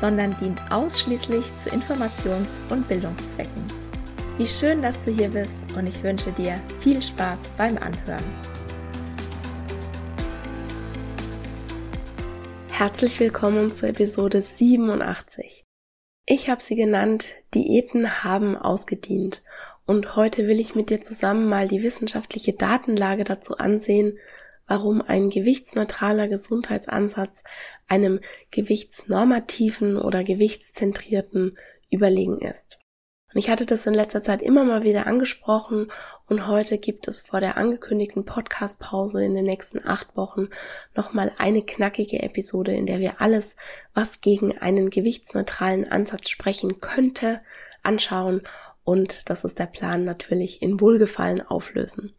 sondern dient ausschließlich zu Informations- und Bildungszwecken. Wie schön, dass du hier bist und ich wünsche dir viel Spaß beim Anhören. Herzlich willkommen zur Episode 87. Ich habe sie genannt, Diäten haben ausgedient und heute will ich mit dir zusammen mal die wissenschaftliche Datenlage dazu ansehen, warum ein gewichtsneutraler Gesundheitsansatz einem gewichtsnormativen oder gewichtszentrierten überlegen ist. Und ich hatte das in letzter Zeit immer mal wieder angesprochen und heute gibt es vor der angekündigten Podcast-Pause in den nächsten acht Wochen nochmal eine knackige Episode, in der wir alles, was gegen einen gewichtsneutralen Ansatz sprechen könnte, anschauen und das ist der Plan natürlich in Wohlgefallen auflösen.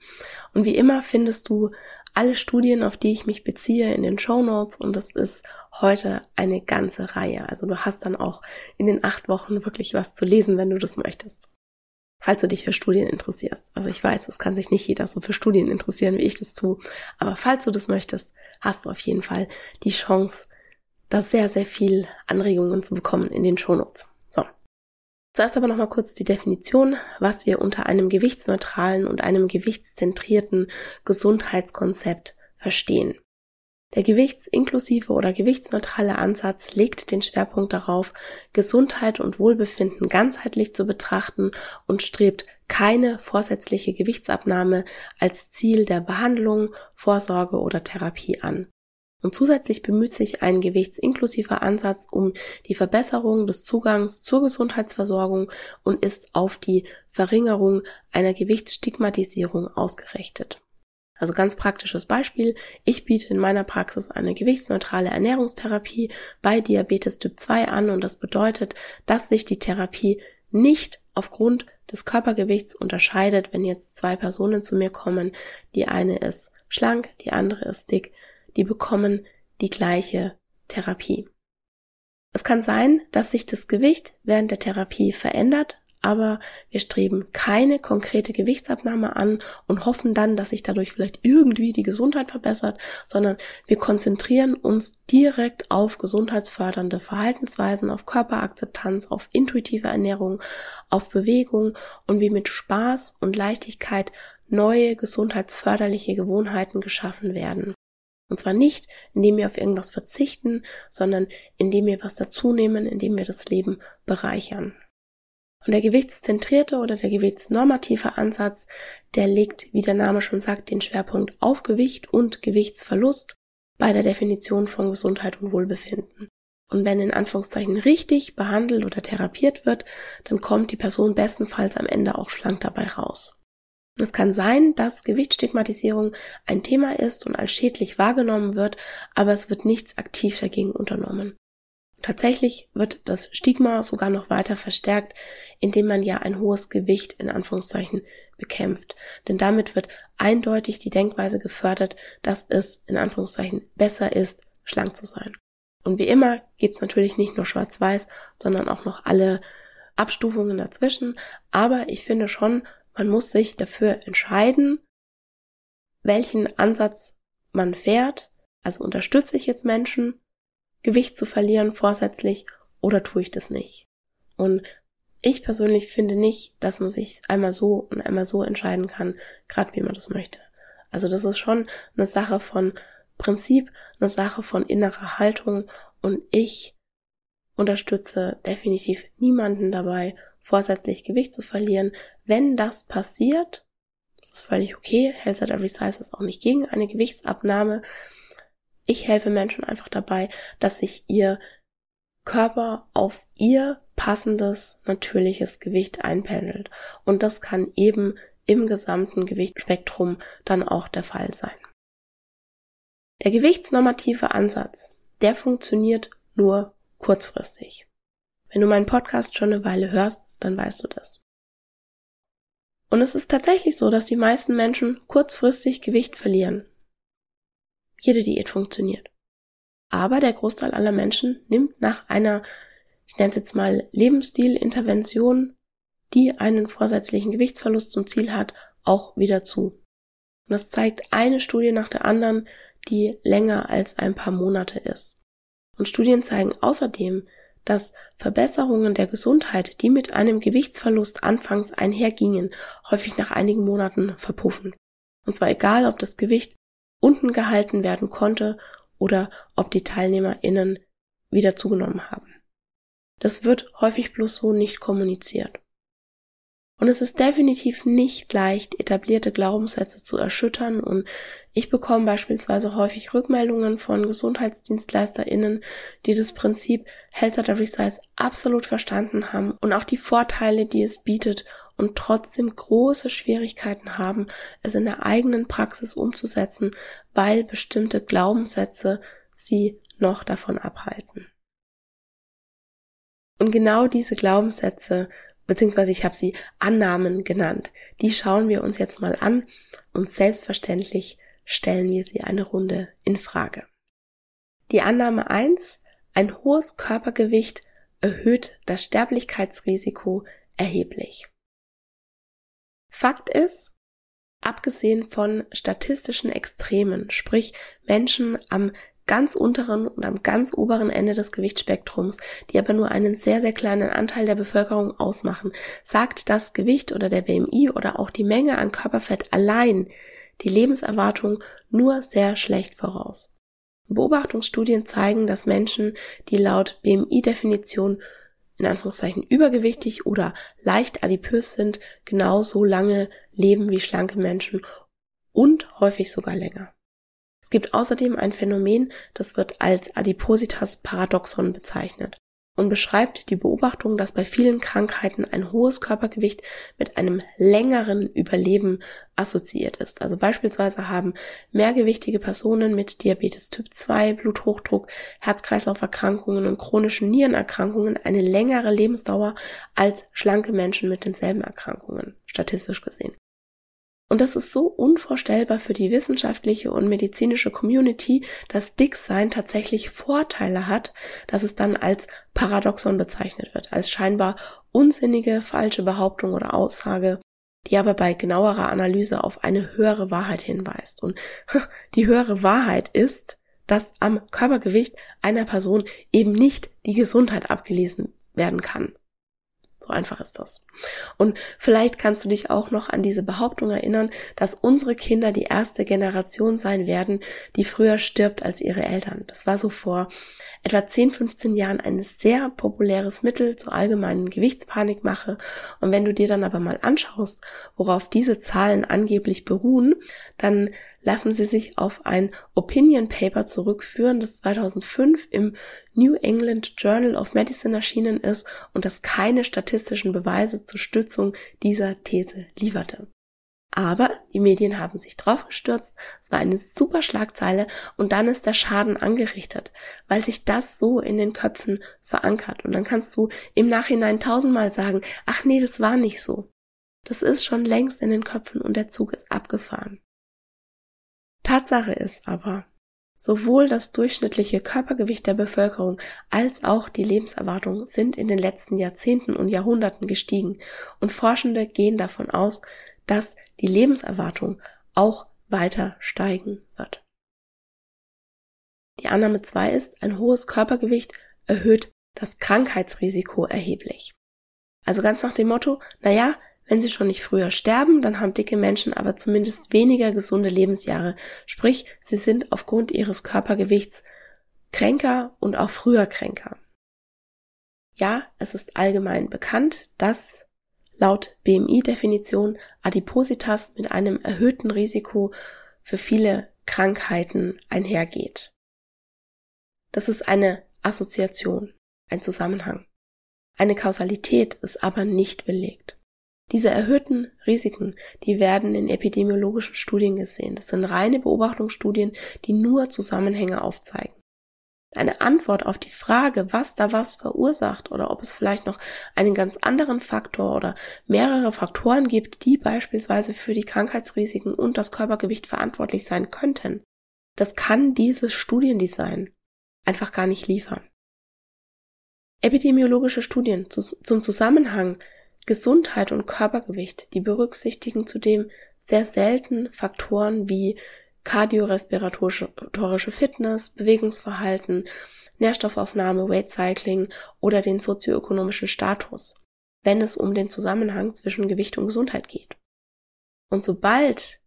Und wie immer findest du alle Studien, auf die ich mich beziehe, in den Show Notes und es ist heute eine ganze Reihe. Also du hast dann auch in den acht Wochen wirklich was zu lesen, wenn du das möchtest. Falls du dich für Studien interessierst. Also ich weiß, es kann sich nicht jeder so für Studien interessieren, wie ich das tue. Aber falls du das möchtest, hast du auf jeden Fall die Chance, da sehr, sehr viel Anregungen zu bekommen in den Show Notes. Zuerst aber nochmal kurz die Definition, was wir unter einem gewichtsneutralen und einem gewichtszentrierten Gesundheitskonzept verstehen. Der gewichtsinklusive oder gewichtsneutrale Ansatz legt den Schwerpunkt darauf, Gesundheit und Wohlbefinden ganzheitlich zu betrachten und strebt keine vorsätzliche Gewichtsabnahme als Ziel der Behandlung, Vorsorge oder Therapie an. Und zusätzlich bemüht sich ein gewichtsinklusiver Ansatz um die Verbesserung des Zugangs zur Gesundheitsversorgung und ist auf die Verringerung einer Gewichtsstigmatisierung ausgerichtet. Also ganz praktisches Beispiel. Ich biete in meiner Praxis eine gewichtsneutrale Ernährungstherapie bei Diabetes Typ 2 an und das bedeutet, dass sich die Therapie nicht aufgrund des Körpergewichts unterscheidet, wenn jetzt zwei Personen zu mir kommen. Die eine ist schlank, die andere ist dick die bekommen die gleiche Therapie. Es kann sein, dass sich das Gewicht während der Therapie verändert, aber wir streben keine konkrete Gewichtsabnahme an und hoffen dann, dass sich dadurch vielleicht irgendwie die Gesundheit verbessert, sondern wir konzentrieren uns direkt auf gesundheitsfördernde Verhaltensweisen, auf Körperakzeptanz, auf intuitive Ernährung, auf Bewegung und wie mit Spaß und Leichtigkeit neue gesundheitsförderliche Gewohnheiten geschaffen werden. Und zwar nicht, indem wir auf irgendwas verzichten, sondern indem wir was dazunehmen, indem wir das Leben bereichern. Und der gewichtszentrierte oder der gewichtsnormative Ansatz, der legt, wie der Name schon sagt, den Schwerpunkt auf Gewicht und Gewichtsverlust bei der Definition von Gesundheit und Wohlbefinden. Und wenn in Anführungszeichen richtig behandelt oder therapiert wird, dann kommt die Person bestenfalls am Ende auch schlank dabei raus. Und es kann sein, dass Gewichtsstigmatisierung ein Thema ist und als schädlich wahrgenommen wird, aber es wird nichts aktiv dagegen unternommen. Tatsächlich wird das Stigma sogar noch weiter verstärkt, indem man ja ein hohes Gewicht in Anführungszeichen bekämpft. Denn damit wird eindeutig die Denkweise gefördert, dass es in Anführungszeichen besser ist, schlank zu sein. Und wie immer gibt's natürlich nicht nur schwarz-weiß, sondern auch noch alle Abstufungen dazwischen. Aber ich finde schon, man muss sich dafür entscheiden, welchen Ansatz man fährt. Also unterstütze ich jetzt Menschen, Gewicht zu verlieren vorsätzlich oder tue ich das nicht? Und ich persönlich finde nicht, dass man sich einmal so und einmal so entscheiden kann, gerade wie man das möchte. Also das ist schon eine Sache von Prinzip, eine Sache von innerer Haltung und ich unterstütze definitiv niemanden dabei, vorsätzlich Gewicht zu verlieren. Wenn das passiert, das ist völlig okay. Health at Every Size ist auch nicht gegen eine Gewichtsabnahme. Ich helfe Menschen einfach dabei, dass sich ihr Körper auf ihr passendes, natürliches Gewicht einpendelt. Und das kann eben im gesamten Gewichtsspektrum dann auch der Fall sein. Der gewichtsnormative Ansatz, der funktioniert nur kurzfristig. Wenn du meinen Podcast schon eine Weile hörst, dann weißt du das. Und es ist tatsächlich so, dass die meisten Menschen kurzfristig Gewicht verlieren. Jede Diät funktioniert. Aber der Großteil aller Menschen nimmt nach einer, ich nenne es jetzt mal Lebensstilintervention, die einen vorsätzlichen Gewichtsverlust zum Ziel hat, auch wieder zu. Und das zeigt eine Studie nach der anderen, die länger als ein paar Monate ist. Und Studien zeigen außerdem, dass Verbesserungen der Gesundheit, die mit einem Gewichtsverlust anfangs einhergingen, häufig nach einigen Monaten verpuffen. Und zwar egal, ob das Gewicht unten gehalten werden konnte oder ob die TeilnehmerInnen wieder zugenommen haben. Das wird häufig bloß so nicht kommuniziert. Und es ist definitiv nicht leicht, etablierte Glaubenssätze zu erschüttern und ich bekomme beispielsweise häufig Rückmeldungen von GesundheitsdienstleisterInnen, die das Prinzip Health at Every Size absolut verstanden haben und auch die Vorteile, die es bietet und trotzdem große Schwierigkeiten haben, es in der eigenen Praxis umzusetzen, weil bestimmte Glaubenssätze sie noch davon abhalten. Und genau diese Glaubenssätze beziehungsweise ich habe sie Annahmen genannt. Die schauen wir uns jetzt mal an und selbstverständlich stellen wir sie eine Runde in Frage. Die Annahme 1, ein hohes Körpergewicht erhöht das Sterblichkeitsrisiko erheblich. Fakt ist, abgesehen von statistischen Extremen, sprich Menschen am ganz unteren und am ganz oberen Ende des Gewichtsspektrums, die aber nur einen sehr, sehr kleinen Anteil der Bevölkerung ausmachen, sagt das Gewicht oder der BMI oder auch die Menge an Körperfett allein die Lebenserwartung nur sehr schlecht voraus. Beobachtungsstudien zeigen, dass Menschen, die laut BMI-Definition in Anführungszeichen übergewichtig oder leicht adipös sind, genauso lange leben wie schlanke Menschen und häufig sogar länger. Es gibt außerdem ein Phänomen, das wird als Adipositas-Paradoxon bezeichnet und beschreibt die Beobachtung, dass bei vielen Krankheiten ein hohes Körpergewicht mit einem längeren Überleben assoziiert ist. Also beispielsweise haben mehrgewichtige Personen mit Diabetes Typ 2, Bluthochdruck, Herz-Kreislauf-Erkrankungen und chronischen Nierenerkrankungen eine längere Lebensdauer als schlanke Menschen mit denselben Erkrankungen, statistisch gesehen. Und das ist so unvorstellbar für die wissenschaftliche und medizinische Community, dass Dicksein tatsächlich Vorteile hat, dass es dann als Paradoxon bezeichnet wird, als scheinbar unsinnige, falsche Behauptung oder Aussage, die aber bei genauerer Analyse auf eine höhere Wahrheit hinweist. Und die höhere Wahrheit ist, dass am Körpergewicht einer Person eben nicht die Gesundheit abgelesen werden kann. So einfach ist das. Und vielleicht kannst du dich auch noch an diese Behauptung erinnern, dass unsere Kinder die erste Generation sein werden, die früher stirbt als ihre Eltern. Das war so vor etwa 10, 15 Jahren ein sehr populäres Mittel zur allgemeinen Gewichtspanikmache. Und wenn du dir dann aber mal anschaust, worauf diese Zahlen angeblich beruhen, dann lassen sie sich auf ein Opinion Paper zurückführen, das 2005 im New England Journal of Medicine erschienen ist und das keine statistischen Beweise zur Stützung dieser These lieferte. Aber die Medien haben sich draufgestürzt, es war eine super Schlagzeile und dann ist der Schaden angerichtet, weil sich das so in den Köpfen verankert. Und dann kannst du im Nachhinein tausendmal sagen, ach nee, das war nicht so. Das ist schon längst in den Köpfen und der Zug ist abgefahren. Tatsache ist aber, sowohl das durchschnittliche Körpergewicht der Bevölkerung als auch die Lebenserwartung sind in den letzten Jahrzehnten und Jahrhunderten gestiegen und Forschende gehen davon aus, dass die Lebenserwartung auch weiter steigen wird. Die Annahme 2 ist, ein hohes Körpergewicht erhöht das Krankheitsrisiko erheblich. Also ganz nach dem Motto, naja, wenn sie schon nicht früher sterben, dann haben dicke Menschen aber zumindest weniger gesunde Lebensjahre. Sprich, sie sind aufgrund ihres Körpergewichts kränker und auch früher kränker. Ja, es ist allgemein bekannt, dass laut BMI-Definition Adipositas mit einem erhöhten Risiko für viele Krankheiten einhergeht. Das ist eine Assoziation, ein Zusammenhang. Eine Kausalität ist aber nicht belegt. Diese erhöhten Risiken, die werden in epidemiologischen Studien gesehen. Das sind reine Beobachtungsstudien, die nur Zusammenhänge aufzeigen. Eine Antwort auf die Frage, was da was verursacht oder ob es vielleicht noch einen ganz anderen Faktor oder mehrere Faktoren gibt, die beispielsweise für die Krankheitsrisiken und das Körpergewicht verantwortlich sein könnten, das kann dieses Studiendesign einfach gar nicht liefern. Epidemiologische Studien zum Zusammenhang Gesundheit und Körpergewicht, die berücksichtigen zudem sehr selten Faktoren wie kardiorespiratorische Fitness, Bewegungsverhalten, Nährstoffaufnahme, Weight Cycling oder den sozioökonomischen Status, wenn es um den Zusammenhang zwischen Gewicht und Gesundheit geht. Und sobald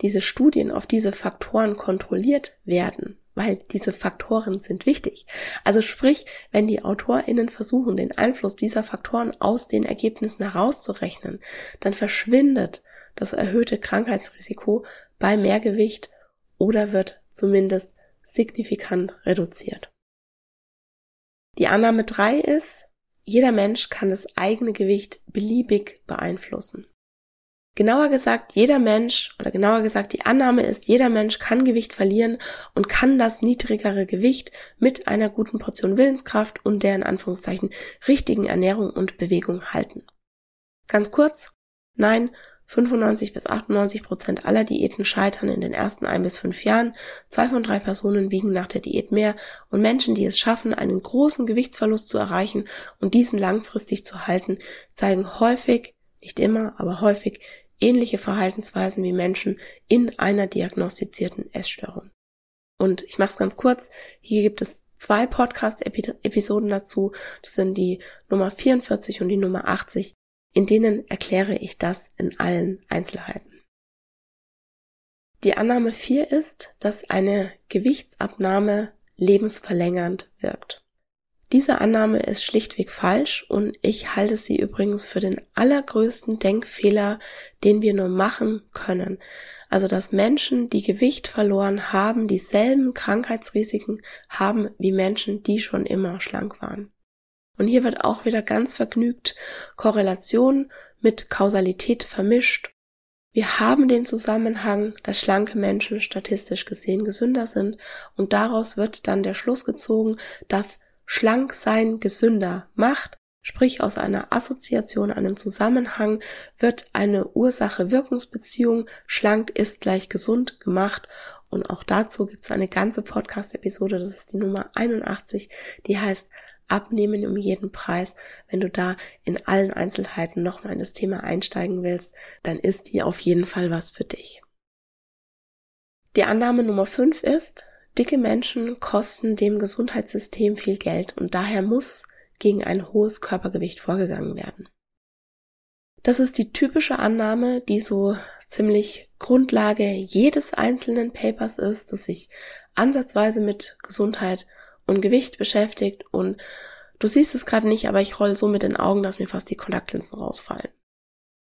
diese Studien auf diese Faktoren kontrolliert werden, weil diese Faktoren sind wichtig. Also sprich, wenn die AutorInnen versuchen, den Einfluss dieser Faktoren aus den Ergebnissen herauszurechnen, dann verschwindet das erhöhte Krankheitsrisiko bei Mehrgewicht oder wird zumindest signifikant reduziert. Die Annahme drei ist, jeder Mensch kann das eigene Gewicht beliebig beeinflussen. Genauer gesagt, jeder Mensch, oder genauer gesagt, die Annahme ist, jeder Mensch kann Gewicht verlieren und kann das niedrigere Gewicht mit einer guten Portion Willenskraft und der in Anführungszeichen richtigen Ernährung und Bewegung halten. Ganz kurz, nein, 95 bis 98 Prozent aller Diäten scheitern in den ersten ein bis fünf Jahren. Zwei von drei Personen wiegen nach der Diät mehr und Menschen, die es schaffen, einen großen Gewichtsverlust zu erreichen und diesen langfristig zu halten, zeigen häufig, nicht immer, aber häufig ähnliche Verhaltensweisen wie Menschen in einer diagnostizierten Essstörung. Und ich mache es ganz kurz. Hier gibt es zwei Podcast-Episoden dazu. Das sind die Nummer 44 und die Nummer 80. In denen erkläre ich das in allen Einzelheiten. Die Annahme 4 ist, dass eine Gewichtsabnahme lebensverlängernd wirkt. Diese Annahme ist schlichtweg falsch und ich halte sie übrigens für den allergrößten Denkfehler, den wir nur machen können. Also, dass Menschen, die Gewicht verloren haben, dieselben Krankheitsrisiken haben wie Menschen, die schon immer schlank waren. Und hier wird auch wieder ganz vergnügt Korrelation mit Kausalität vermischt. Wir haben den Zusammenhang, dass schlanke Menschen statistisch gesehen gesünder sind und daraus wird dann der Schluss gezogen, dass schlank sein gesünder macht, sprich aus einer Assoziation, einem Zusammenhang wird eine Ursache-Wirkungsbeziehung, schlank ist gleich gesund gemacht und auch dazu gibt es eine ganze Podcast-Episode, das ist die Nummer 81, die heißt Abnehmen um jeden Preis. Wenn du da in allen Einzelheiten nochmal in das Thema einsteigen willst, dann ist die auf jeden Fall was für dich. Die Annahme Nummer 5 ist, Dicke Menschen kosten dem Gesundheitssystem viel Geld und daher muss gegen ein hohes Körpergewicht vorgegangen werden. Das ist die typische Annahme, die so ziemlich Grundlage jedes einzelnen Papers ist, das sich ansatzweise mit Gesundheit und Gewicht beschäftigt und du siehst es gerade nicht, aber ich roll so mit den Augen, dass mir fast die Kontaktlinsen rausfallen.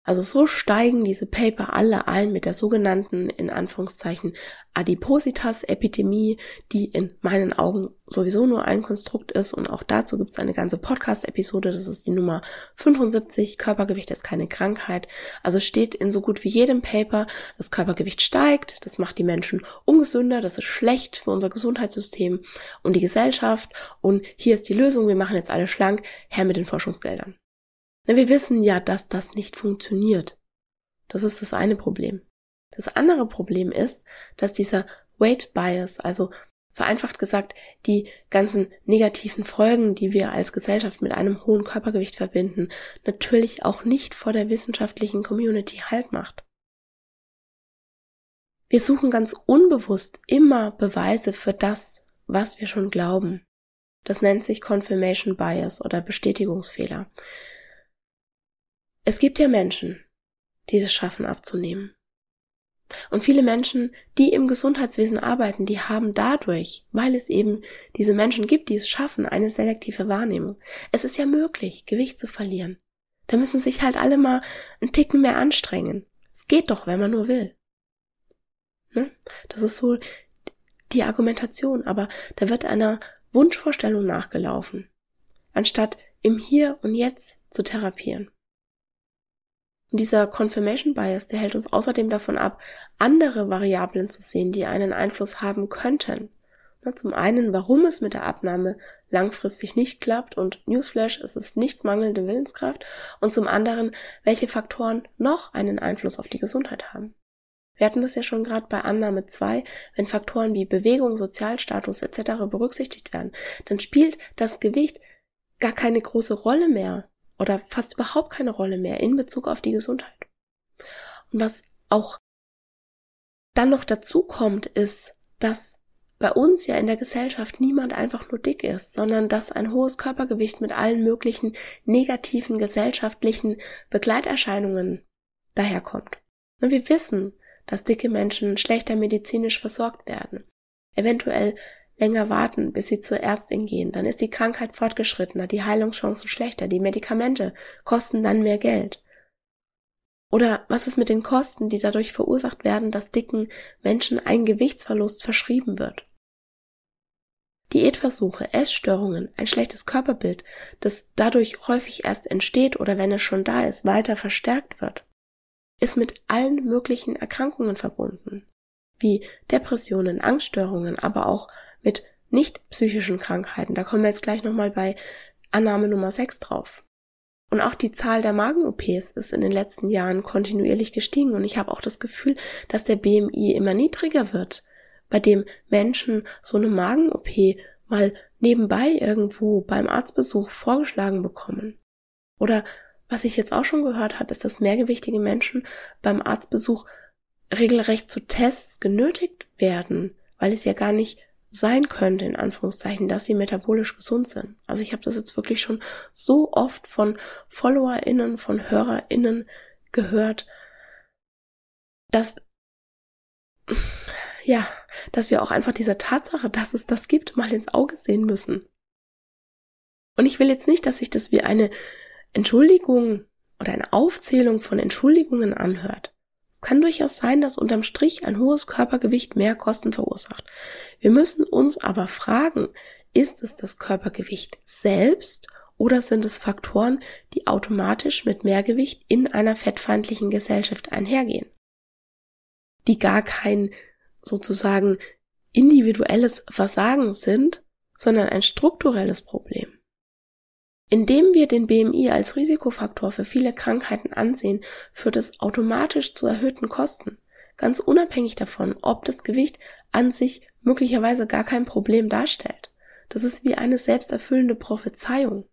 Also so steigen diese Paper alle ein mit der sogenannten, in Anführungszeichen, Adipositas-Epidemie, die in meinen Augen sowieso nur ein Konstrukt ist. Und auch dazu gibt es eine ganze Podcast-Episode, das ist die Nummer 75, Körpergewicht ist keine Krankheit. Also steht in so gut wie jedem Paper, das Körpergewicht steigt, das macht die Menschen ungesünder, das ist schlecht für unser Gesundheitssystem und die Gesellschaft. Und hier ist die Lösung, wir machen jetzt alle schlank, her mit den Forschungsgeldern. Na, wir wissen ja, dass das nicht funktioniert. Das ist das eine Problem. Das andere Problem ist, dass dieser Weight Bias, also vereinfacht gesagt, die ganzen negativen Folgen, die wir als Gesellschaft mit einem hohen Körpergewicht verbinden, natürlich auch nicht vor der wissenschaftlichen Community Halt macht. Wir suchen ganz unbewusst immer Beweise für das, was wir schon glauben. Das nennt sich Confirmation Bias oder Bestätigungsfehler. Es gibt ja Menschen, die es schaffen abzunehmen. Und viele Menschen, die im Gesundheitswesen arbeiten, die haben dadurch, weil es eben diese Menschen gibt, die es schaffen, eine selektive Wahrnehmung. Es ist ja möglich, Gewicht zu verlieren. Da müssen sich halt alle mal einen Ticken mehr anstrengen. Es geht doch, wenn man nur will. Ne? Das ist so die Argumentation, aber da wird einer Wunschvorstellung nachgelaufen, anstatt im Hier und Jetzt zu therapieren. Und dieser Confirmation Bias, der hält uns außerdem davon ab, andere Variablen zu sehen, die einen Einfluss haben könnten. Zum einen, warum es mit der Abnahme langfristig nicht klappt und Newsflash, es ist nicht mangelnde Willenskraft und zum anderen, welche Faktoren noch einen Einfluss auf die Gesundheit haben. Wir hatten das ja schon gerade bei Annahme 2, wenn Faktoren wie Bewegung, Sozialstatus etc. berücksichtigt werden, dann spielt das Gewicht gar keine große Rolle mehr oder fast überhaupt keine Rolle mehr in Bezug auf die Gesundheit. Und was auch dann noch dazu kommt, ist, dass bei uns ja in der Gesellschaft niemand einfach nur dick ist, sondern dass ein hohes Körpergewicht mit allen möglichen negativen gesellschaftlichen Begleiterscheinungen daherkommt. Und wir wissen, dass dicke Menschen schlechter medizinisch versorgt werden, eventuell länger warten, bis sie zur Ärztin gehen, dann ist die Krankheit fortgeschrittener, die Heilungschancen schlechter, die Medikamente kosten dann mehr Geld. Oder was ist mit den Kosten, die dadurch verursacht werden, dass dicken Menschen ein Gewichtsverlust verschrieben wird? Diätversuche, Essstörungen, ein schlechtes Körperbild, das dadurch häufig erst entsteht oder wenn es schon da ist, weiter verstärkt wird, ist mit allen möglichen Erkrankungen verbunden, wie Depressionen, Angststörungen, aber auch mit nicht psychischen Krankheiten. Da kommen wir jetzt gleich nochmal bei Annahme Nummer 6 drauf. Und auch die Zahl der Magen-OPs ist in den letzten Jahren kontinuierlich gestiegen und ich habe auch das Gefühl, dass der BMI immer niedriger wird, bei dem Menschen so eine Magen-OP mal nebenbei irgendwo beim Arztbesuch vorgeschlagen bekommen. Oder was ich jetzt auch schon gehört habe, ist, dass mehrgewichtige Menschen beim Arztbesuch regelrecht zu Tests genötigt werden, weil es ja gar nicht sein könnte, in Anführungszeichen, dass sie metabolisch gesund sind. Also ich habe das jetzt wirklich schon so oft von FollowerInnen, von HörerInnen gehört, dass, ja, dass wir auch einfach dieser Tatsache, dass es das gibt, mal ins Auge sehen müssen. Und ich will jetzt nicht, dass sich das wie eine Entschuldigung oder eine Aufzählung von Entschuldigungen anhört. Es kann durchaus sein, dass unterm Strich ein hohes Körpergewicht mehr Kosten verursacht. Wir müssen uns aber fragen, ist es das Körpergewicht selbst oder sind es Faktoren, die automatisch mit Mehrgewicht in einer fettfeindlichen Gesellschaft einhergehen? Die gar kein sozusagen individuelles Versagen sind, sondern ein strukturelles Problem. Indem wir den BMI als Risikofaktor für viele Krankheiten ansehen, führt es automatisch zu erhöhten Kosten, ganz unabhängig davon, ob das Gewicht an sich möglicherweise gar kein Problem darstellt. Das ist wie eine selbsterfüllende Prophezeiung.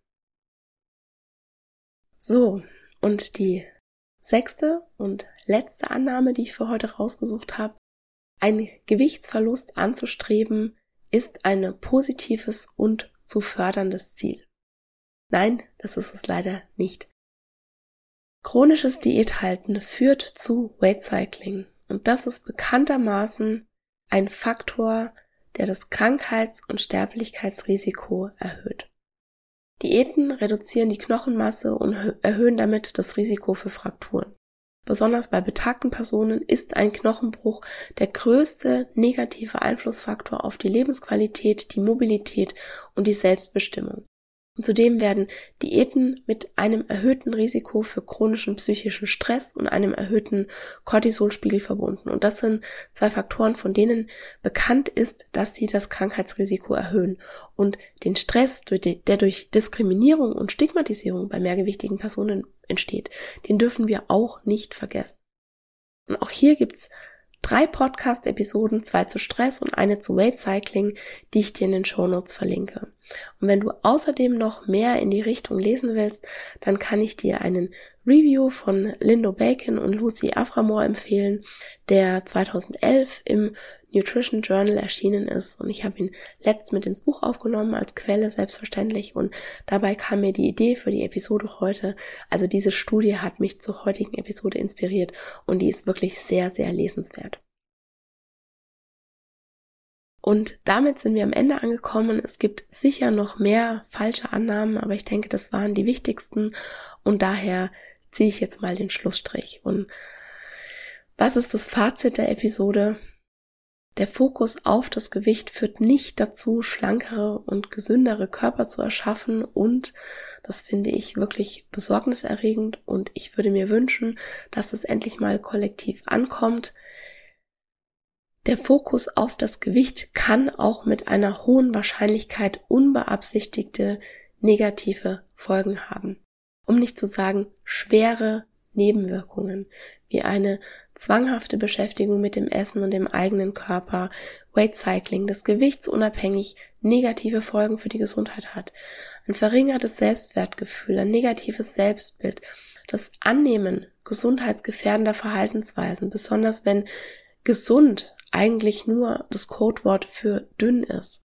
So, und die sechste und letzte Annahme, die ich für heute rausgesucht habe, ein Gewichtsverlust anzustreben, ist ein positives und zu förderndes Ziel. Nein, das ist es leider nicht. Chronisches Diäthalten führt zu Weight Cycling und das ist bekanntermaßen ein Faktor, der das Krankheits- und Sterblichkeitsrisiko erhöht. Diäten reduzieren die Knochenmasse und erhöhen damit das Risiko für Frakturen. Besonders bei betagten Personen ist ein Knochenbruch der größte negative Einflussfaktor auf die Lebensqualität, die Mobilität und die Selbstbestimmung. Und zudem werden Diäten mit einem erhöhten Risiko für chronischen psychischen Stress und einem erhöhten Cortisolspiegel verbunden. Und das sind zwei Faktoren, von denen bekannt ist, dass sie das Krankheitsrisiko erhöhen. Und den Stress, der durch Diskriminierung und Stigmatisierung bei mehrgewichtigen Personen entsteht, den dürfen wir auch nicht vergessen. Und auch hier gibt's drei Podcast-Episoden, zwei zu Stress und eine zu Weight Cycling, die ich dir in den Show Notes verlinke. Und wenn du außerdem noch mehr in die Richtung lesen willst, dann kann ich dir einen Review von Lindo Bacon und Lucy Aframore empfehlen, der 2011 im Nutrition Journal erschienen ist und ich habe ihn letzt mit ins Buch aufgenommen als Quelle selbstverständlich und dabei kam mir die Idee für die Episode heute. Also diese Studie hat mich zur heutigen Episode inspiriert und die ist wirklich sehr, sehr lesenswert. Und damit sind wir am Ende angekommen. Es gibt sicher noch mehr falsche Annahmen, aber ich denke, das waren die wichtigsten und daher ziehe ich jetzt mal den Schlussstrich. Und was ist das Fazit der Episode? Der Fokus auf das Gewicht führt nicht dazu, schlankere und gesündere Körper zu erschaffen und das finde ich wirklich besorgniserregend und ich würde mir wünschen, dass es endlich mal kollektiv ankommt. Der Fokus auf das Gewicht kann auch mit einer hohen Wahrscheinlichkeit unbeabsichtigte negative Folgen haben. Um nicht zu sagen schwere Nebenwirkungen, wie eine zwanghafte Beschäftigung mit dem Essen und dem eigenen Körper, Weight Cycling, das gewichtsunabhängig negative Folgen für die Gesundheit hat, ein verringertes Selbstwertgefühl, ein negatives Selbstbild, das Annehmen gesundheitsgefährdender Verhaltensweisen, besonders wenn gesund eigentlich nur das Codewort für dünn ist.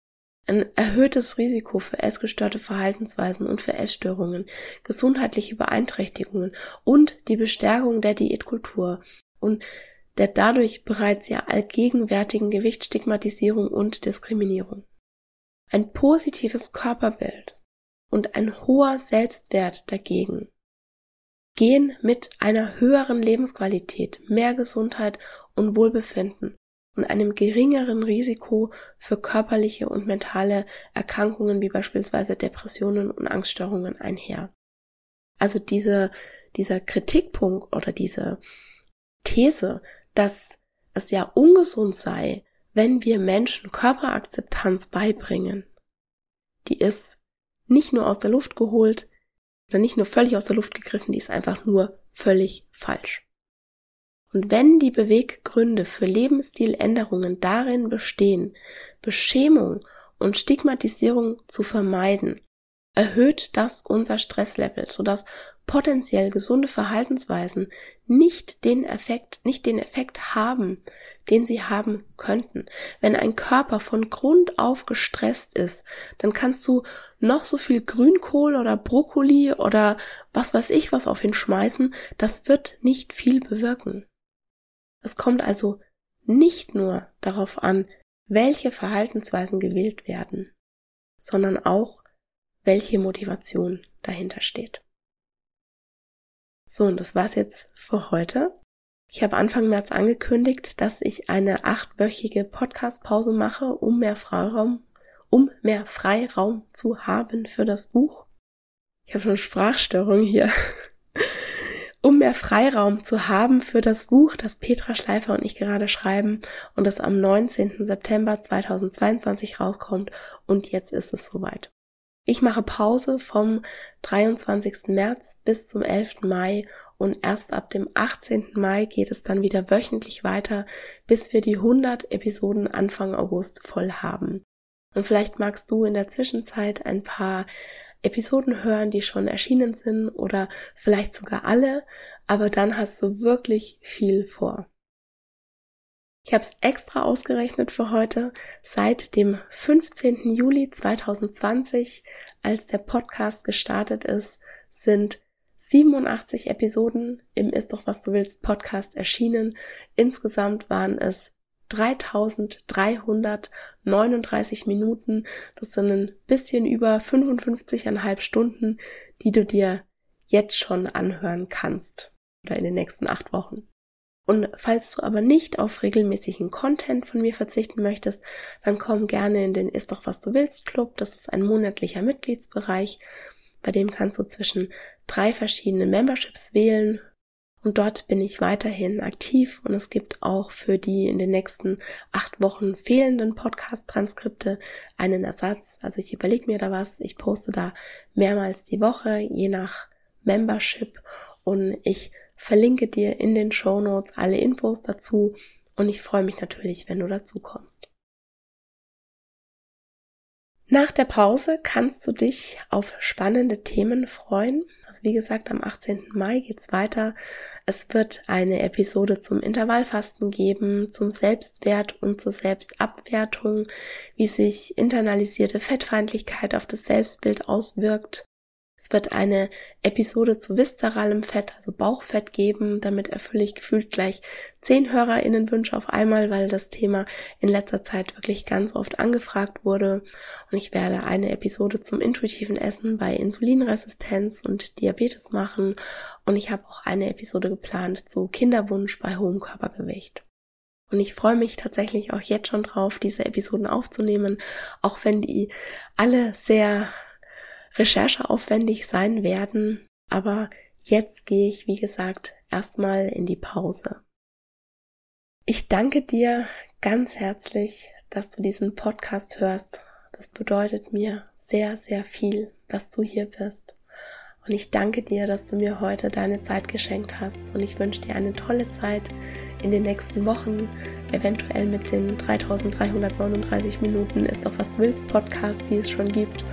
Ein erhöhtes Risiko für essgestörte Verhaltensweisen und für Essstörungen, gesundheitliche Beeinträchtigungen und die Bestärkung der Diätkultur und der dadurch bereits ja allgegenwärtigen Gewichtsstigmatisierung und Diskriminierung. Ein positives Körperbild und ein hoher Selbstwert dagegen gehen mit einer höheren Lebensqualität, mehr Gesundheit und Wohlbefinden und einem geringeren Risiko für körperliche und mentale Erkrankungen wie beispielsweise Depressionen und Angststörungen einher. Also diese, dieser Kritikpunkt oder diese These, dass es ja ungesund sei, wenn wir Menschen Körperakzeptanz beibringen, die ist nicht nur aus der Luft geholt oder nicht nur völlig aus der Luft gegriffen, die ist einfach nur völlig falsch. Und wenn die Beweggründe für Lebensstiländerungen darin bestehen, Beschämung und Stigmatisierung zu vermeiden, erhöht das unser Stresslevel, sodass potenziell gesunde Verhaltensweisen nicht den Effekt, nicht den Effekt haben, den sie haben könnten. Wenn ein Körper von Grund auf gestresst ist, dann kannst du noch so viel Grünkohl oder Brokkoli oder was weiß ich was auf ihn schmeißen, das wird nicht viel bewirken. Es kommt also nicht nur darauf an, welche Verhaltensweisen gewählt werden, sondern auch, welche Motivation dahinter steht. So, und das war's jetzt für heute. Ich habe Anfang März angekündigt, dass ich eine achtwöchige Podcast-Pause mache, um mehr Freiraum, um mehr Freiraum zu haben für das Buch. Ich habe schon Sprachstörung hier um mehr Freiraum zu haben für das Buch, das Petra Schleifer und ich gerade schreiben und das am 19. September 2022 rauskommt und jetzt ist es soweit. Ich mache Pause vom 23. März bis zum 11. Mai und erst ab dem 18. Mai geht es dann wieder wöchentlich weiter, bis wir die 100 Episoden Anfang August voll haben. Und vielleicht magst du in der Zwischenzeit ein paar Episoden hören, die schon erschienen sind oder vielleicht sogar alle, aber dann hast du wirklich viel vor. Ich habe es extra ausgerechnet für heute. Seit dem 15. Juli 2020, als der Podcast gestartet ist, sind 87 Episoden im Ist doch was du willst Podcast erschienen. Insgesamt waren es 3339 Minuten. Das sind ein bisschen über 55,5 Stunden, die du dir jetzt schon anhören kannst oder in den nächsten acht Wochen. Und falls du aber nicht auf regelmäßigen Content von mir verzichten möchtest, dann komm gerne in den Ist doch was du willst Club. Das ist ein monatlicher Mitgliedsbereich. Bei dem kannst du zwischen drei verschiedenen Memberships wählen und dort bin ich weiterhin aktiv und es gibt auch für die in den nächsten acht Wochen fehlenden Podcast-Transkripte einen Ersatz. Also ich überlege mir da was. Ich poste da mehrmals die Woche, je nach Membership. Und ich verlinke dir in den Show Notes alle Infos dazu. Und ich freue mich natürlich, wenn du dazu kommst. Nach der Pause kannst du dich auf spannende Themen freuen. Also wie gesagt, am 18. Mai geht's weiter. Es wird eine Episode zum Intervallfasten geben, zum Selbstwert und zur Selbstabwertung, wie sich internalisierte Fettfeindlichkeit auf das Selbstbild auswirkt. Es wird eine Episode zu viszeralem Fett, also Bauchfett geben. Damit erfülle ich gefühlt gleich zehn HörerInnenwünsche auf einmal, weil das Thema in letzter Zeit wirklich ganz oft angefragt wurde. Und ich werde eine Episode zum intuitiven Essen bei Insulinresistenz und Diabetes machen. Und ich habe auch eine Episode geplant zu Kinderwunsch bei hohem Körpergewicht. Und ich freue mich tatsächlich auch jetzt schon drauf, diese Episoden aufzunehmen, auch wenn die alle sehr rechercheaufwendig sein werden. Aber jetzt gehe ich, wie gesagt, erstmal in die Pause. Ich danke dir ganz herzlich, dass du diesen Podcast hörst. Das bedeutet mir sehr, sehr viel, dass du hier bist. Und ich danke dir, dass du mir heute deine Zeit geschenkt hast. Und ich wünsche dir eine tolle Zeit in den nächsten Wochen, eventuell mit den 3339 Minuten ist doch was du willst Podcast, die es schon gibt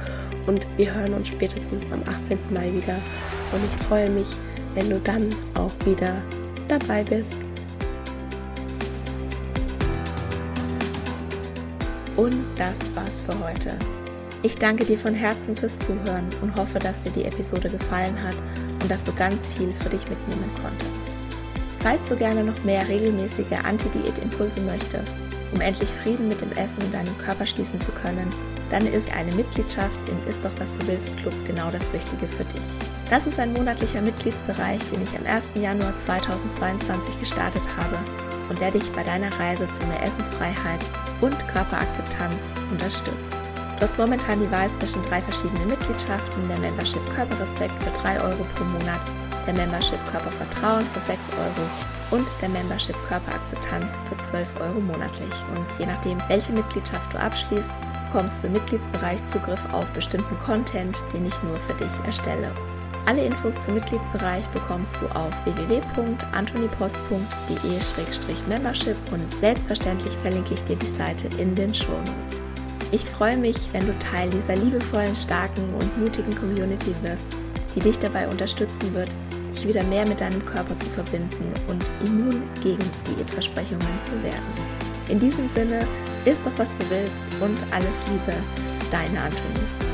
und wir hören uns spätestens am 18. Mai wieder. Und ich freue mich, wenn du dann auch wieder dabei bist. Und das war's für heute. Ich danke dir von Herzen fürs Zuhören und hoffe, dass dir die Episode gefallen hat und dass du ganz viel für dich mitnehmen konntest. Falls du gerne noch mehr regelmäßige Anti-Diät-Impulse möchtest, um endlich Frieden mit dem Essen in deinem Körper schließen zu können, dann ist eine Mitgliedschaft im Ist doch was du willst Club genau das Richtige für dich. Das ist ein monatlicher Mitgliedsbereich, den ich am 1. Januar 2022 gestartet habe und der dich bei deiner Reise zu mehr Essensfreiheit und Körperakzeptanz unterstützt. Du hast momentan die Wahl zwischen drei verschiedenen Mitgliedschaften, der Membership Körperrespekt für 3 Euro pro Monat, der Membership Körpervertrauen für 6 Euro und der Membership Körperakzeptanz für 12 Euro monatlich. Und je nachdem, welche Mitgliedschaft du abschließt, bekommst du im Mitgliedsbereich Zugriff auf bestimmten Content, den ich nur für dich erstelle. Alle Infos zum Mitgliedsbereich bekommst du auf www.antonipost.de-membership und selbstverständlich verlinke ich dir die Seite in den Show Notes. Ich freue mich, wenn du Teil dieser liebevollen, starken und mutigen Community wirst, die dich dabei unterstützen wird, dich wieder mehr mit deinem Körper zu verbinden und immun gegen Diätversprechungen zu werden. In diesem Sinne, isst doch was du willst und alles Liebe, deine Antonie.